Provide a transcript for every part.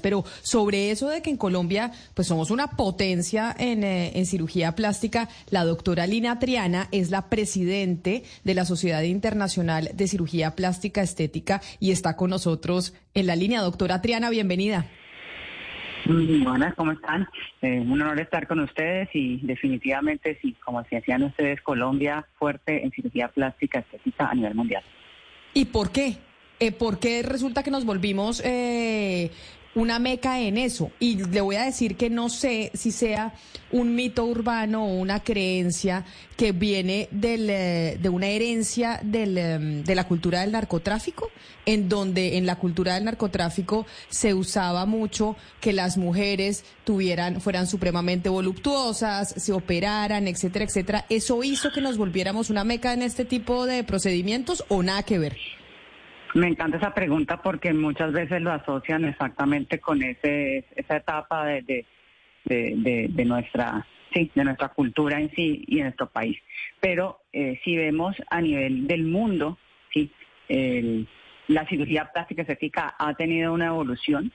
Pero sobre eso de que en Colombia pues somos una potencia en, eh, en cirugía plástica, la doctora Lina Triana es la presidente de la Sociedad Internacional de Cirugía Plástica Estética y está con nosotros en la línea. Doctora Triana, bienvenida. Buenas, ¿cómo están? Eh, un honor estar con ustedes y definitivamente, sí, como decían ustedes, Colombia fuerte en cirugía plástica estética a nivel mundial. ¿Y por qué? Eh, ¿Por qué resulta que nos volvimos eh, una meca en eso. Y le voy a decir que no sé si sea un mito urbano o una creencia que viene del, eh, de una herencia del, em, de la cultura del narcotráfico, en donde en la cultura del narcotráfico se usaba mucho que las mujeres tuvieran, fueran supremamente voluptuosas, se operaran, etcétera, etcétera. ¿Eso hizo que nos volviéramos una meca en este tipo de procedimientos o nada que ver? Me encanta esa pregunta porque muchas veces lo asocian exactamente con ese, esa etapa de, nuestra sí, de nuestra cultura en sí y en nuestro país. Pero eh, si vemos a nivel del mundo, sí, la cirugía plástica estética ha tenido una evolución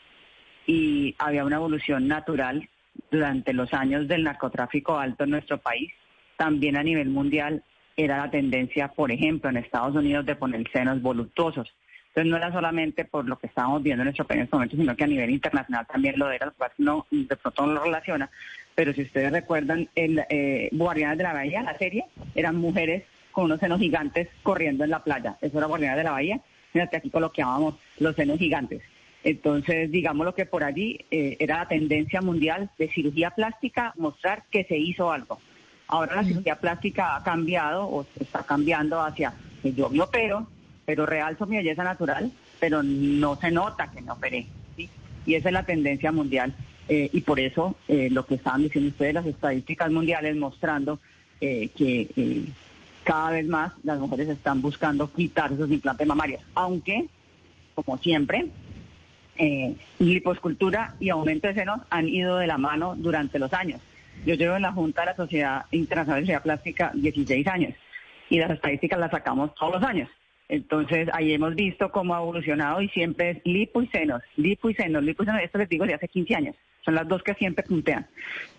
y había una evolución natural durante los años del narcotráfico alto en nuestro país. También a nivel mundial era la tendencia, por ejemplo, en Estados Unidos de poner senos voluptuosos. Entonces no era solamente por lo que estábamos viendo en nuestro país en este momento, sino que a nivel internacional también lo era, no, de pronto no lo relaciona. Pero si ustedes recuerdan, el eh, Guardianes de la Bahía, la serie, eran mujeres con unos senos gigantes corriendo en la playa. Eso era Guardianes de la Bahía. Fíjate, aquí coloquiábamos los senos gigantes. Entonces, digamos lo que por allí eh, era la tendencia mundial de cirugía plástica, mostrar que se hizo algo. Ahora la cirugía plástica ha cambiado o se está cambiando hacia que yo me opero, pero realzo mi belleza natural, pero no se nota que me operé. ¿sí? Y esa es la tendencia mundial. Eh, y por eso eh, lo que estaban diciendo ustedes, las estadísticas mundiales mostrando eh, que cada vez más las mujeres están buscando quitar esos implantes mamarios. Aunque, como siempre, liposcultura y aumento de senos han ido de la mano durante los años. Yo llevo en la Junta de la Sociedad Internacional de Cirugía Plástica 16 años y las estadísticas las sacamos todos los años. Entonces, ahí hemos visto cómo ha evolucionado y siempre es lipo y senos, lipo y senos, lipo y senos. Esto les digo de hace 15 años. Son las dos que siempre puntean.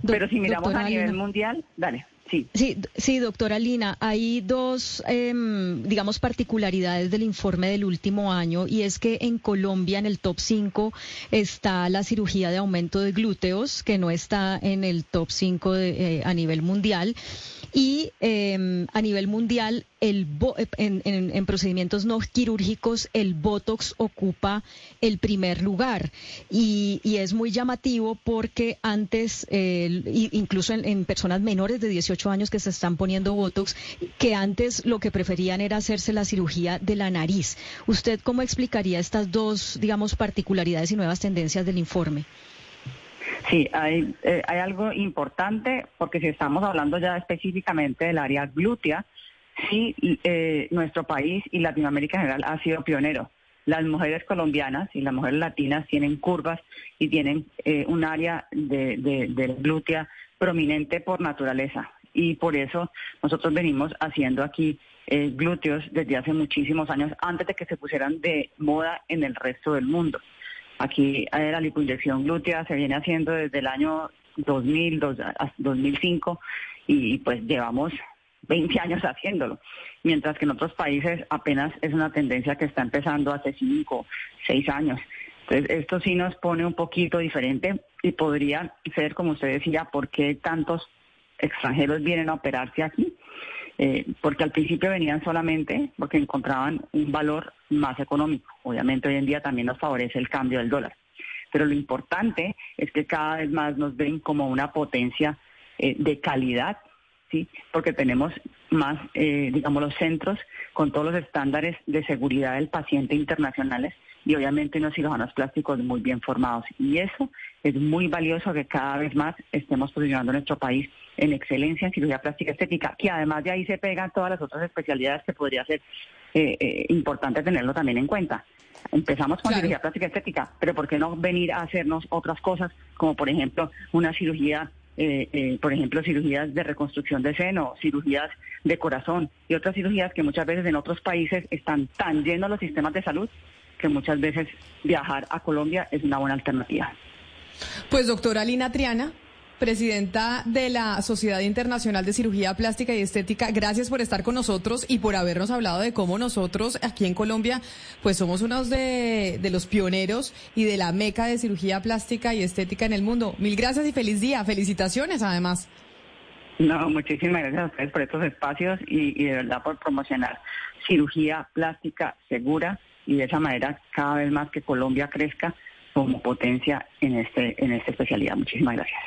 Pero si miramos a nivel mundial, dale. Sí. sí, sí, doctora Lina, hay dos, em, digamos, particularidades del informe del último año y es que en Colombia en el top 5 está la cirugía de aumento de glúteos, que no está en el top 5 eh, a nivel mundial. Y em, a nivel mundial, el en, procedimientos no quirúrgicos, el Botox ocupa el primer lugar. Y, es muy llamativo porque antes, incluso en, personas menores de 18 años que se están poniendo Botox, que antes lo que preferían era hacerse la cirugía de la nariz. ¿Usted cómo explicaría estas dos, digamos, particularidades y nuevas tendencias del informe? Sí, hay, eh, hay algo importante porque si estamos hablando ya específicamente del área glútea, sí, eh, nuestro país y Latinoamérica en general ha sido pionero. Las mujeres colombianas y las mujeres latinas tienen curvas y tienen eh, un área de, de, glútea prominente por naturaleza. Y por eso nosotros venimos haciendo aquí glúteos desde hace muchísimos años, antes de que se pusieran de moda en el resto del mundo. Aquí la lipoinyección glútea se viene haciendo desde el año 2000, 2005 y pues llevamos 20 años haciéndolo, mientras que en otros países apenas es una tendencia que está empezando hace 5, 6 años. Entonces, esto sí nos pone un poquito diferente y podría ser, como usted decía, ¿por qué tantos extranjeros vienen a operarse aquí? Eh, porque al principio venían solamente porque encontraban un valor más económico. Obviamente hoy en día también nos favorece el cambio del dólar. Pero lo importante es que cada vez más nos ven como una potencia eh, de calidad, ¿sí? porque tenemos más, eh, digamos, los centros con todos los estándares de seguridad del paciente internacionales y obviamente unos cirujanos plásticos muy bien formados. Y eso es muy valioso que cada vez más estemos posicionando nuestro país en excelencia en cirugía plástica estética, que además de ahí se pegan todas las otras especialidades que podría ser eh, eh, importante tenerlo también en cuenta. Empezamos con cirugía plástica estética, pero ¿por qué no venir a hacernos otras cosas, como por ejemplo una cirugía eh, eh, por ejemplo, cirugías de reconstrucción de seno, cirugías de corazón y otras cirugías que muchas veces en otros países están tan llenos los sistemas de salud que muchas veces viajar a Colombia es una buena alternativa. Pues doctora Lina Triana, presidenta de la Sociedad Internacional de Cirugía Plástica y Estética, gracias por estar con nosotros y por habernos hablado de cómo nosotros aquí en Colombia, pues somos unos de, de, los pioneros y de la meca de cirugía plástica y estética en el mundo. Mil gracias y feliz día. Felicitaciones además. No, muchísimas gracias a ustedes por estos espacios y, y de verdad por promocionar cirugía plástica segura y de esa manera cada vez más que Colombia crezca como potencia en este en esta especialidad. Muchísimas gracias.